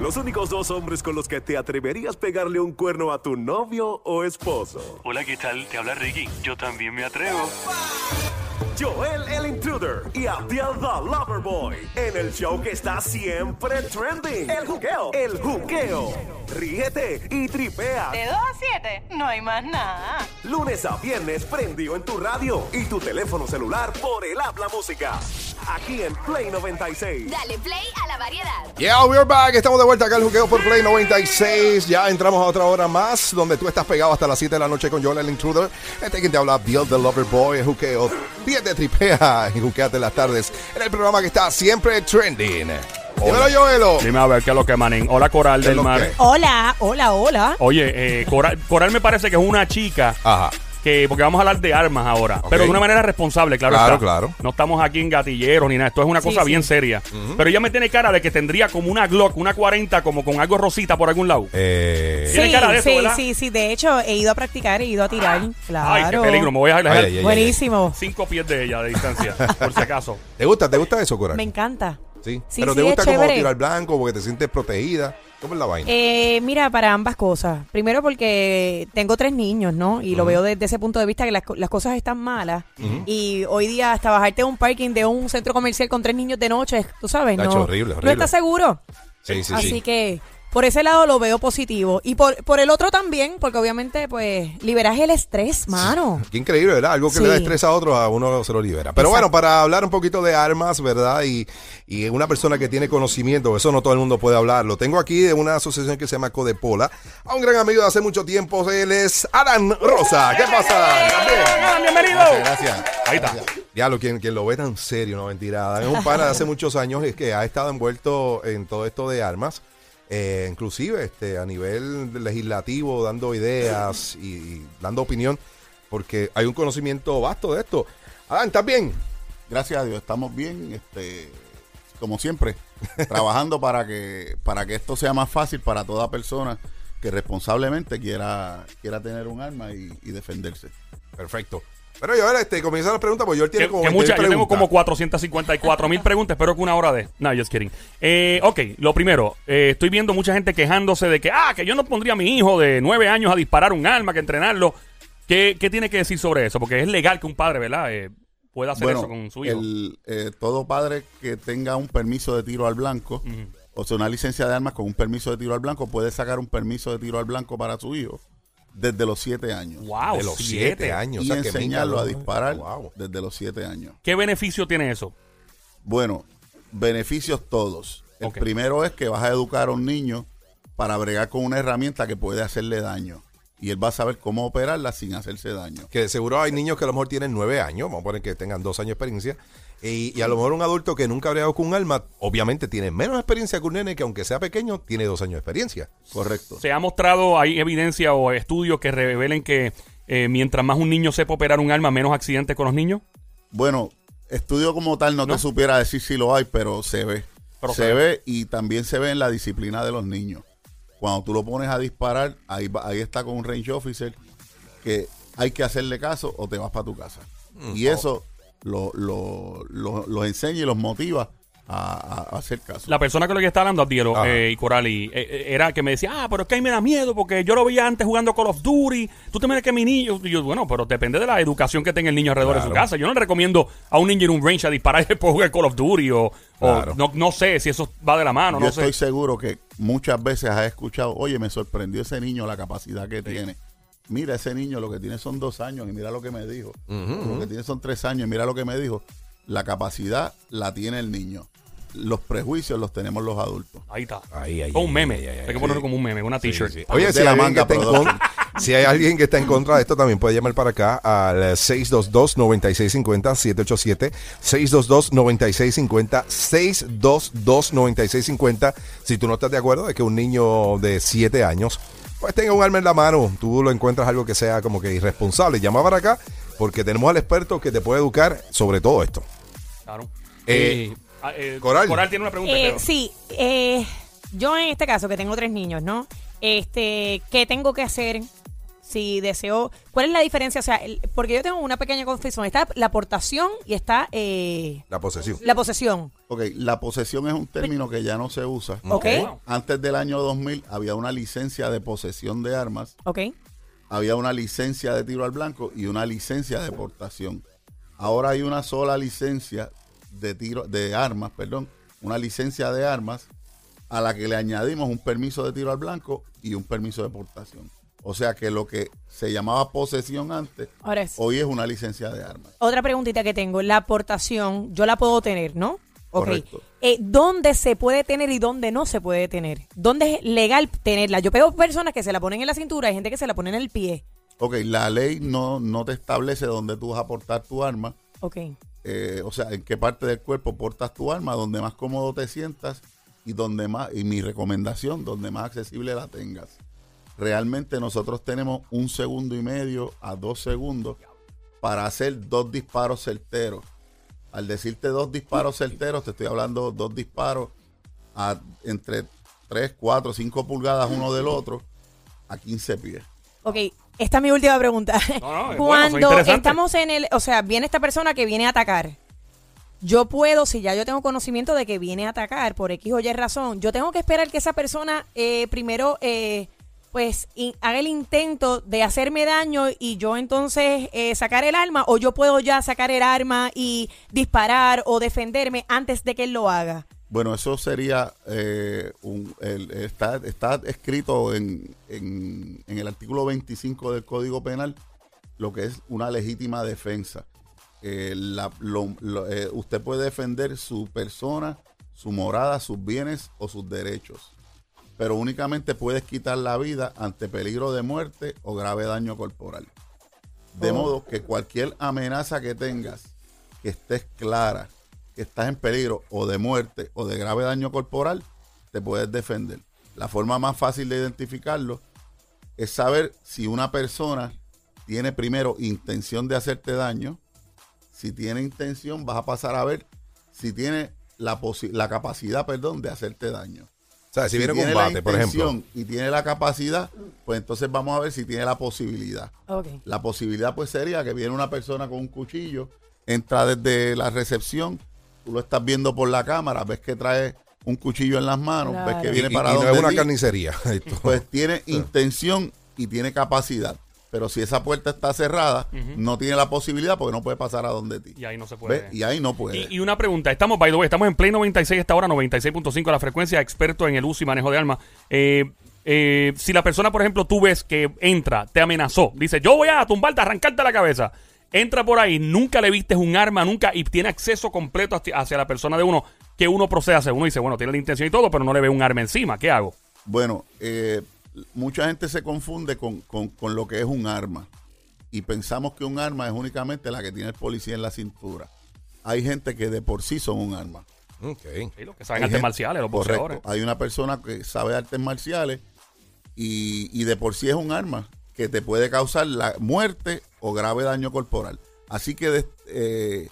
Los únicos dos hombres con los que te atreverías pegarle un cuerno a tu novio o esposo. Hola, ¿qué tal? Te habla Ricky. Yo también me atrevo. Joel el Intruder y Abdiel the Loverboy en el show que está siempre trending. El juqueo. El juqueo. Ríete y tripea. De 2 a 7, no hay más nada. Lunes a viernes prendido en tu radio y tu teléfono celular por el habla música. Aquí en Play 96. Dale play a la variedad. Yeah, we're back. Estamos de vuelta acá al Juqueo por Play 96. Ya entramos a otra hora más donde tú estás pegado hasta las 7 de la noche con Joel el Intruder. Este quien te habla, Bill the Lover Boy, el Juqueo. Pídete tripea y juqueate las tardes en el programa que está siempre trending. Dímelo, Joelo. Dime a ver qué es lo que manen. Hola, Coral ¿Qué es del Mar. Hola, hola, hola. Oye, eh, Coral, Coral me parece que es una chica Ajá. que, porque vamos a hablar de armas ahora, pero de una manera responsable, claro. Claro, está. claro. No estamos aquí en gatilleros ni nada. Esto es una Sí, cosa sí. bien seria. Pero ella me tiene cara de que tendría como una Glock, una 40, como con algo rosita por algún lado. Eh, Tiene Sí, cara de eso, sí, ¿verdad? sí, sí. De hecho, he ido a practicar, he ido a tirar. Claro. Ay, qué peligro. Me voy a alejar Ay, ay, ay. Buenísimo. cinco pies de ella de distancia, por si acaso. ¿Te gusta? ¿Te gusta eso, Coral? Me encanta. Sí. Sí, Pero sí, te gusta como tirar blanco porque te sientes protegida. ¿Cómo es la vaina? Eh, mira, para ambas cosas. Primero porque tengo tres niños, ¿no? Y lo veo desde ese punto de vista que las, las cosas están malas. Y hoy día hasta bajarte de un parking de un centro comercial con tres niños de noche, tú sabes, no, horrible, no horrible. estás seguro. sí, sí, Así sí. que por ese lado lo veo positivo. Y por, por el otro también, porque obviamente, pues, liberas el estrés, mano. Qué increíble, ¿verdad? Algo que Sí. le da estrés a otros, a uno se lo libera. Pero Exacto. bueno, para hablar un poquito de armas, ¿verdad? Y, y una persona que tiene conocimiento, eso no todo el mundo puede hablar. Lo tengo aquí de una asociación que se llama Codepola. A un gran amigo de hace mucho tiempo, él es Alan Rosa. ¿Qué pasa? Bienvenido. Gracias. Ahí está. Ya lo quien, quien lo ve tan serio, no mentira. Es un pana de hace muchos años es que ha estado envuelto en todo esto de armas. Eh, inclusive este, a nivel legislativo, dando ideas y, y dando opinión, porque hay un conocimiento vasto de esto. Adán, ¿estás bien? Gracias a Dios, estamos bien, este, como siempre, trabajando para que, para que esto sea más fácil para toda persona que responsablemente quiera, quiera tener un arma y, y defenderse. Perfecto. Pero yo, este, comienza la pregunta, porque yo él tiene Que, como que 20 mucha- yo tengo preguntas. como 454 mil preguntas. Espero que una hora de. No, just kidding. Eh, ok, lo primero. eh, estoy viendo mucha gente quejándose de que, ah, que yo no pondría a mi hijo de nueve años a disparar un arma, que entrenarlo. ¿Qué, qué tiene que decir sobre eso? Porque es legal que un padre, ¿verdad? Eh, pueda hacer eso con su hijo. el, eh, todo padre que tenga un permiso de tiro al blanco, o sea, una licencia de armas con un permiso de tiro al blanco, puede sacar un permiso de tiro al blanco para su hijo desde los siete años. wow, de los siete. 7 años. y o sea, que enseñarlo a disparar Wow. desde los siete años. ¿Qué beneficio tiene eso? Bueno, beneficios todos. El primero es que vas a educar a un niño para bregar con una herramienta que puede hacerle daño. Y él va a saber cómo operarla sin hacerse daño. Que seguro hay niños que a lo mejor tienen nueve años, vamos a poner que tengan dos años de experiencia, y, y a lo mejor un adulto que nunca ha bregado con un arma, obviamente tiene menos experiencia que un nene que aunque sea pequeño, tiene dos años de experiencia. Correcto. ¿Se ha mostrado, hay evidencia o estudios que revelen que eh, mientras más un niño sepa operar un arma, menos accidentes con los niños? Bueno, estudio como tal no, ¿No? te supiera decir si lo hay, pero se ve. Pero se se ve y también se ve en la disciplina de los niños. Cuando tú lo pones a disparar, ahí, va- ahí está con un range officer que hay que hacerle caso o te vas para tu casa. Mm, Y oh. eso lo, lo- lo- los enseña y los motiva a, hacer caso. La persona con la que está hablando, Adielo Ajá. eh, y Coral, y, eh, eh, era que me decía, ah, pero es que ahí me da miedo porque yo lo veía antes jugando Call of Duty. Tú te miras que mi niño. Y yo, bueno, pero depende de la educación que tenga el niño alrededor de su casa. Yo no le recomiendo a un niño en un range a disparar después jugar Call of Duty o, o no, no sé si eso va de la mano. Yo no estoy sé. seguro que muchas veces has escuchado, oye, me sorprendió ese niño la capacidad que tiene. Mira, ese niño lo que tiene son dos años y mira lo que me dijo. Lo que tiene son tres años y mira lo que me dijo. La capacidad la tiene el niño. Los prejuicios los tenemos los adultos. Ahí está. Ahí, ahí, Como un meme. ahí, ahí, Hay que sí. ponerlo como un meme, una t-shirt. Sí, sí. Para Oye, si la manga, está en production. contra, si hay alguien que está en contra de esto, también puede llamar para acá al 622-9650, 787-622-9650, 622-9650. Si tú no estás de acuerdo de que un niño de 7 años pues tenga un arma en la mano, tú lo encuentras algo que sea como que irresponsable, llama para acá porque tenemos al experto que te puede educar sobre todo esto. Claro. Eh, Eh, ah, eh, Coral. tiene una pregunta. Eh, sí, eh, yo en este caso que tengo tres niños, ¿no? Este, ¿qué tengo que hacer si deseo, ¿cuál es la diferencia? O sea, el- porque yo tengo una pequeña confusión. Está la aportación y está eh, La posesión. la posesión. Ok, la posesión es un término que ya no se usa. ¿Ok? Antes del año 2000 había una licencia de posesión de armas, ¿Ok? había una licencia de tiro al blanco y una licencia de portación. Ahora hay una sola licencia de tiro de armas, perdón, una licencia de armas a la que le añadimos un permiso de tiro al blanco y un permiso de portación. O sea que lo que se llamaba posesión antes, Ahora es. hoy es una licencia de armas. Otra preguntita que tengo. La aportación, yo la puedo tener, ¿no? Ok. Correcto. Eh, ¿Dónde se puede tener y dónde no se puede tener? ¿Dónde es legal tenerla? Yo veo personas que se la ponen en la cintura, hay gente que se la pone en el pie. Ok, la ley no, no te establece dónde tú vas a portar tu arma, Ok. eh, o sea, en qué parte del cuerpo portas tu arma, donde más cómodo te sientas y donde más, y mi recomendación, donde más accesible la tengas. Realmente nosotros tenemos un segundo y medio a dos segundos para hacer dos disparos certeros. Al decirte dos disparos certeros, te estoy hablando dos disparos a entre 3, 4, 5 pulgadas uno del otro a 15 pies. Ok, esta es mi última pregunta. No, no, es bueno, Cuando estamos en el, o sea, viene esta persona que viene a atacar. Yo puedo, si ya yo tengo conocimiento de que viene a atacar por X o Y razón, yo tengo que esperar que esa persona eh, primero, eh, pues, haga el intento de hacerme daño y yo entonces eh, sacar el arma, o yo puedo ya sacar el arma y disparar o defenderme antes de que él lo haga. Bueno, eso sería, eh, está, está escrito en, en- el artículo 25 del Código Penal, lo que es una legítima defensa. Eh, eh, usted puede defender su persona, su morada, sus bienes o sus derechos, pero únicamente puedes quitar la vida ante peligro de muerte o grave daño corporal. De Oh. modo que cualquier amenaza que tengas, que estés clara, que estás en peligro o de muerte o de grave daño corporal, te puedes defender. La forma más fácil de identificarlo es saber si una persona tiene primero intención de hacerte daño. Si tiene intención, vas a pasar a ver si tiene la, la capacidad, perdón, de hacerte daño. O sea, si, viene tiene combate, la por ejemplo. intención y tiene la capacidad, pues entonces vamos a ver si tiene la posibilidad. La posibilidad pues sería que viene una persona con un cuchillo, entra desde la recepción, tú lo estás viendo por la cámara, ves que trae un cuchillo en las manos, ves que viene y- para y no donde es una carnicería. Pues tiene intención y tiene capacidad. Pero si esa puerta está cerrada, no tiene la posibilidad porque no puede pasar a donde ti. Y ahí no se puede. ¿Ves? Y ahí no puede. Y, y una pregunta, estamos, by the way, estamos en Play 96 esta hora, 96.5 la frecuencia, experto en el uso y manejo de armas. Eh, eh, si la persona, por ejemplo, tú ves que entra, te amenazó, dice, yo voy a tumbarte, arrancarte la cabeza, entra por ahí, nunca le vistes un arma, nunca, y tiene acceso completo hacia, hacia la persona de uno, que uno procede a hacer. Uno dice, bueno, tiene la intención y todo, pero no le ve un arma encima, ¿qué hago? Bueno, eh, mucha gente se confunde con, con- con lo que es un arma. Y pensamos que un arma es únicamente la que tiene el policía en la cintura. Hay gente que de por sí son un arma. Ok. Sí, los que saben Hay artes gente- marciales, los Correcto. boxeadores. Hay una persona que sabe artes marciales y, y de por sí es un arma que te puede causar la muerte o grave daño corporal. Así que de- eh,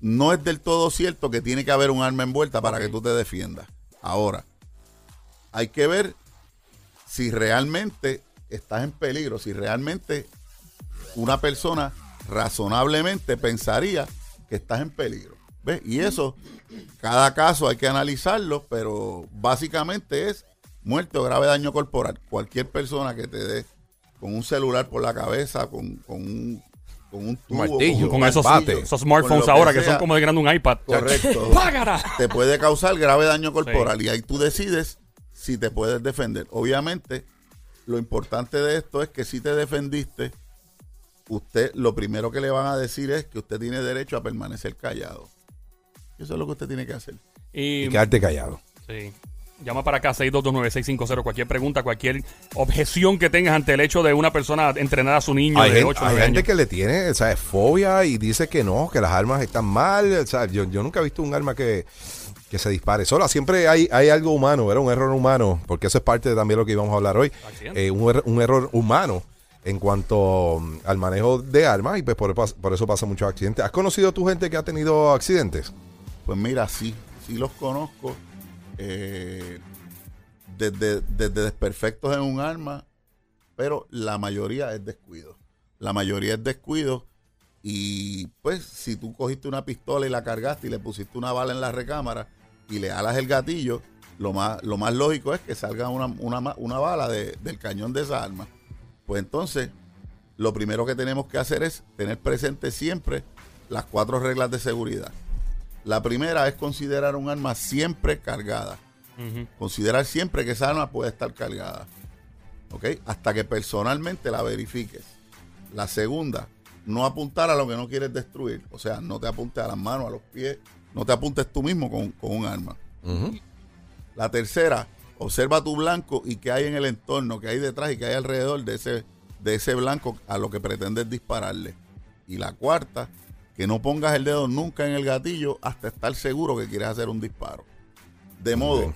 no es del todo cierto que tiene que haber un arma envuelta para que tú te defiendas. Ahora, hay que ver si realmente estás en peligro, si realmente una persona razonablemente pensaría que estás en peligro. ¿Ves? Y eso, cada caso hay que analizarlo, pero básicamente es muerte o grave daño corporal. Cualquier persona que te dé con un celular por la cabeza, con, con un, con un tubo, martillo, Con esos, smartphones ahora que son como de grande un iPad. Correcto. Te puede causar grave daño corporal y ahí tú decides si te puedes defender. Obviamente, lo importante de esto es que si te defendiste, usted lo primero que le van a decir es que usted tiene derecho a permanecer callado. Eso es lo que usted tiene que hacer. Y, Y quedarte callado. Sí. Llama para acá 6229650. Cualquier pregunta, cualquier objeción que tengas ante el hecho de una persona entrenar a su niño Hay, de gente, 8 o hay 9 gente años. que le tiene, ¿sabes? Fobia y dice que no, que las armas están mal. O sea, yo, yo nunca he visto un arma que, que se dispare sola. Siempre hay, hay algo humano, ¿verdad? Un error humano, porque eso es parte de también lo que íbamos a hablar hoy. Eh, un, er- un error humano en cuanto mm, al manejo de armas y pues por, por eso pasa muchos accidentes. ¿Has conocido tu gente que ha tenido accidentes? Pues mira, sí, sí los conozco. Eh, desde, desde desperfectos en un arma pero la mayoría es descuido. La mayoría es descuido y pues si tú cogiste una pistola y la cargaste y le pusiste una bala en la recámara y le alas el gatillo, lo más, lo más lógico es que salga una, una una bala de- del cañón de esa arma. Pues entonces, lo primero que tenemos que hacer es tener presente siempre las cuatro reglas de seguridad. La primera es considerar un arma siempre cargada. Considerar siempre que esa arma puede estar cargada. ¿Ok? Hasta que personalmente la verifiques. La segunda, no apuntar a lo que no quieres destruir. O sea, no te apuntes a las manos, a los pies. No te apuntes tú mismo con, con un arma. La tercera, observa tu blanco y qué hay en el entorno, qué hay detrás y qué hay alrededor de ese, de ese blanco a lo que pretendes dispararle. Y la cuarta, que no pongas el dedo nunca en el gatillo hasta estar seguro que quieres hacer un disparo. De modo bien.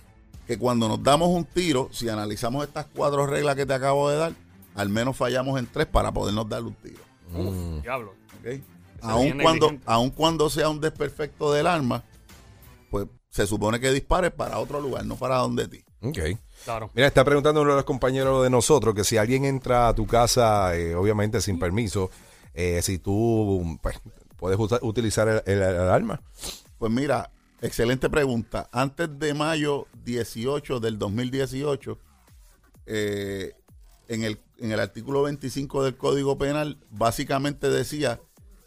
que cuando nos damos un tiro, si analizamos estas cuatro reglas que te acabo de dar, al menos fallamos en tres para podernos dar un tiro. Uf, diablo. ¿ok? Aun cuando, aun cuando sea un desperfecto del arma, pues se supone que dispares para otro lugar, no para donde ti. Ok. Claro. Mira, está preguntando uno de los compañeros de nosotros que si alguien entra a tu casa, eh, obviamente sin permiso, eh, si tú pues, puedes usa- utilizar el, el- el arma. Pues mira, excelente pregunta. Antes de mayo 18 del 2018, eh, en, el, en el artículo 25 del Código Penal, básicamente decía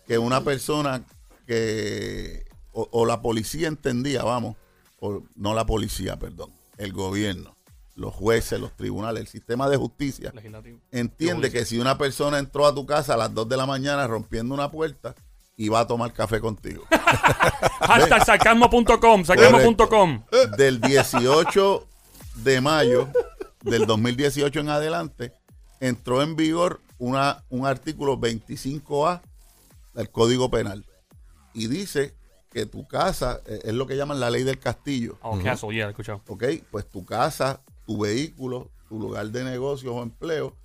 que una persona que, o, o la policía entendía, vamos, o no la policía, perdón, el gobierno, los jueces, los tribunales, el sistema de justicia, Legislativo. entiende que si una persona entró a tu casa a las 2 de la mañana rompiendo una puerta y va a tomar café contigo. Hashtag sarcasmo.com, sarcasmo.com. Del 18 de mayo del 2018 en adelante, entró en vigor una, un artículo 25A del Código Penal. Y dice que tu casa, eh, es lo que llaman la ley del castillo. Oh, castle, yeah, he escuchado. ¿ok? Pues tu casa, tu vehículo, tu lugar de negocios o empleo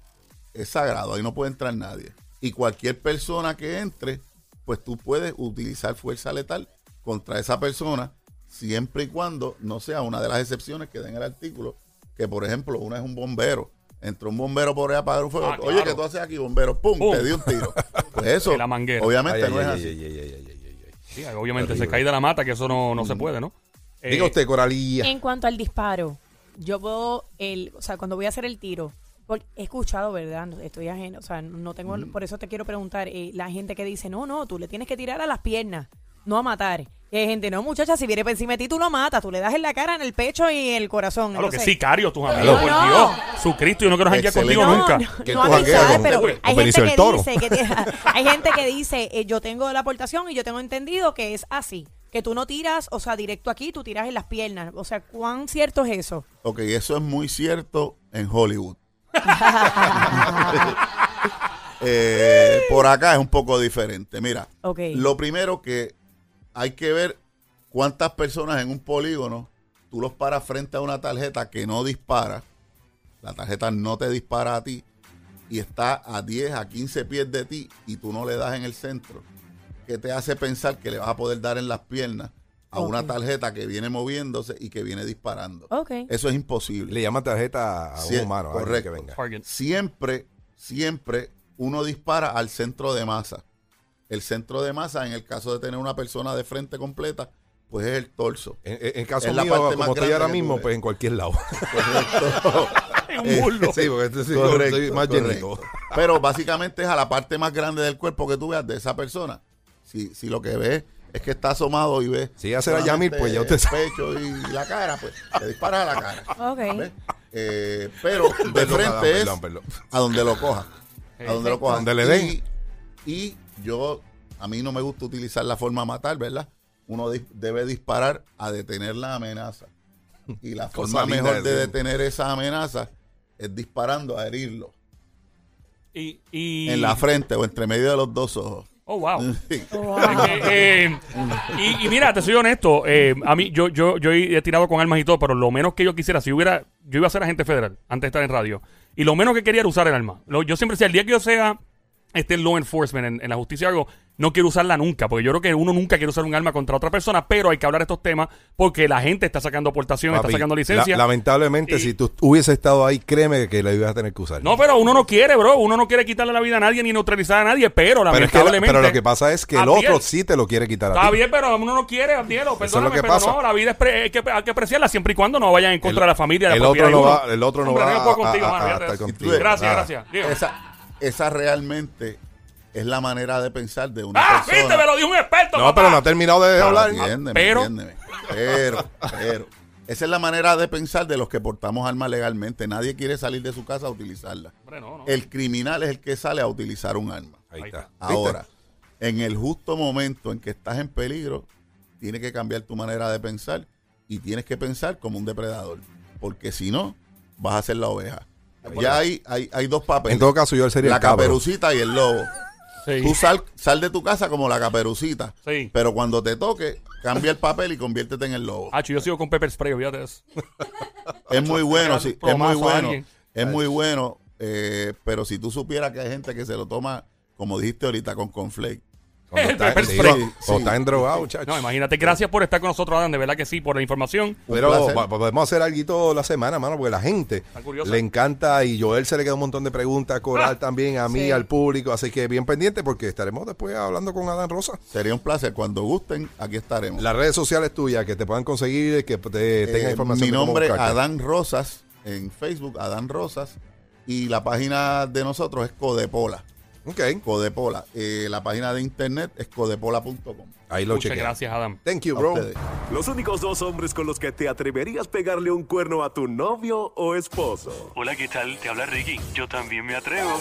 es sagrado, ahí no puede entrar nadie. Y cualquier persona que entre, pues tú puedes utilizar fuerza letal contra esa persona siempre y cuando no sea una de las excepciones que da en el artículo, que por ejemplo, una es un bombero. Entró un bombero por ahí a apagar un fuego. Ah, Oye. ¿qué tú haces aquí, bombero? ¡Pum! Pum. Te di un tiro. Pues eso, Y la manguera. obviamente Ay, no ay, es ay, así. ay, ay, ay, ay, ay, ay. Sí, obviamente se cae de la mata, que eso no, no se puede, ¿no? Eh, Diga usted, Coralía. En cuanto al disparo, yo puedo, el, o sea, cuando voy a hacer el tiro, porque he escuchado, ¿verdad? Estoy ajeno, o sea, no tengo, por eso te quiero preguntar, eh, la gente que dice, no, no, tú le tienes que tirar a las piernas, no a matar. Y hay gente, no, muchacha, si viene por encima de ti, tú lo matas, tú le das en la cara, en el pecho y en el corazón. Claro que Entonces, sicario, tus No, amigos, por no. Dios. Su Cristo, yo no quiero janguear Excelente. contigo no, nunca. No, Que no tú amistades, jangueas pero con- hay Benicio gente del que Toro. dice que tiene- hay gente que dice, eh, yo tengo la aportación y yo tengo entendido que es así, que tú no tiras, o sea, directo aquí, tú tiras en las piernas. O sea, ¿cuán cierto es eso? Ok, eso es muy cierto en Hollywood. Eh, por acá es un poco diferente. Mira, Ok. lo primero que hay que ver cuántas personas en un polígono tú los paras frente a una tarjeta que no dispara. La tarjeta no te dispara a ti y está a 10, a 15 pies de ti y tú no le das en el centro. ¿Qué te hace pensar que le vas a poder dar en las piernas a una tarjeta que viene moviéndose y que viene disparando? Ok. Eso es imposible. Le llama tarjeta a un humano, a correcto. que venga. Siempre, siempre uno dispara al centro de masa. El centro de masa, en el caso de tener una persona de frente completa, pues es el torso. En, en- caso Es la mío, parte más como estoy grande ahora mismo, pues en cualquier lado. Correcto. Es un burlo. sí, porque este sí, Correcto, más correcto. llenito. Pero básicamente es a la parte más grande del cuerpo que tú veas de esa persona. Si, si lo que ves es que está asomado y ves. Si hace la solamente Yamil, pues ya usted el sabe. pecho y la cara, pues le disparas a la cara. Ok. ¿ves? Eh, pero de Perdón, frente perdón, es perdón, a donde lo coja. A donde lo coja. Donde le den. Y, y yo, a mí no me gusta utilizar la forma matar, ¿verdad? Uno di- debe disparar a detener la amenaza. Y la forma mejor de detener esa amenaza es disparando a herirlo. Y, y- En la frente o entre medio de los dos ojos. Oh, wow. Eh, eh, y, y mira, te soy honesto, eh, a mí yo, yo, yo he tirado con armas y todo, pero lo menos que yo quisiera, si hubiera, yo iba a ser agente federal antes de estar en radio, y lo menos que quería era usar el arma. Lo- yo siempre decía, el día que yo sea este law enforcement en, en la justicia o algo, no quiero usarla nunca, porque yo creo que uno nunca quiere usar un arma contra otra persona, pero hay que hablar de estos temas porque la gente está sacando aportación, está sacando licencia. la- lamentablemente, Y- si tú hubiese estado ahí, créeme que la ibas a tener que usar. No, pero uno no quiere, bro. Uno no quiere quitarle la vida a nadie ni neutralizar a nadie, pero pero, es que la- lamentablemente. pero lo que pasa es que el Abdiel, otro sí te lo quiere quitar a Está bien, pero uno no quiere, Abdielo, es perdóname, lo que pero pasa. no, la vida es pre- hay, que, hay que apreciarla siempre y cuando no vayan en contra de la familia. de el la otro no va- el otro no va yo puedo a- contigo, a- mano, a fíjate estar eso. contigo. Gracias, Nada. gracias. Esa, realmente es la manera de pensar de una Ah, persona. viste, me lo dijo un experto. No, papá. pero no ha terminado de Pero hablar. entiéndeme, Pero- entiéndeme. Pero, pero, esa es la manera de pensar de los que portamos armas legalmente. Nadie quiere salir de su casa a utilizarla. Hombre, no, no. El criminal es el que sale a utilizar un arma. Ahí está. Ahora, en el justo momento en que estás en peligro, tienes que cambiar tu manera de pensar y tienes que pensar como un depredador. Porque si no, vas a ser la oveja. Ya hay, hay, hay dos papeles. En todo caso, yo sería la el caperucita y el lobo. Sí. Tú sal, sal de tu casa como la caperucita. Sí. Pero cuando te toque, cambia el papel y conviértete en el lobo. Hacho, yo sigo con pepper spray, fíjate eso. Es muy bueno, sí, es muy bueno. Es muy bueno, eh, pero si tú supieras que hay gente que se lo toma, como dijiste ahorita, con conflake. Cuando está, sí, cuando Sí. está endrogado, chacho. No, imagínate. Gracias por estar con nosotros, Adam. De verdad que sí, por la información. Pero podemos hacer algo la semana, mano, porque la gente le encanta y Joel se le queda un montón de preguntas, Coral Ah. también, a mí, Sí. al público. Así que bien pendiente porque estaremos después hablando con Adán Rosa. Sería un placer. Cuando gusten, aquí estaremos. Las redes sociales tuyas, que te puedan conseguir, que te tengan Eh, información. mi de nombre es buscarte. Adán Rosas en Facebook, Adán Rosas. Y la página de nosotros es Codepola. Ok, Codepola. Eh, la página de internet es codepola.com. ahí lo Muchas gracias, Adam. Thank you, A bro. Los únicos dos hombres con los que te atreverías pegarle un cuerno a tu novio o esposo. Hola, ¿qué tal? Te habla Ricky. Yo también me atrevo.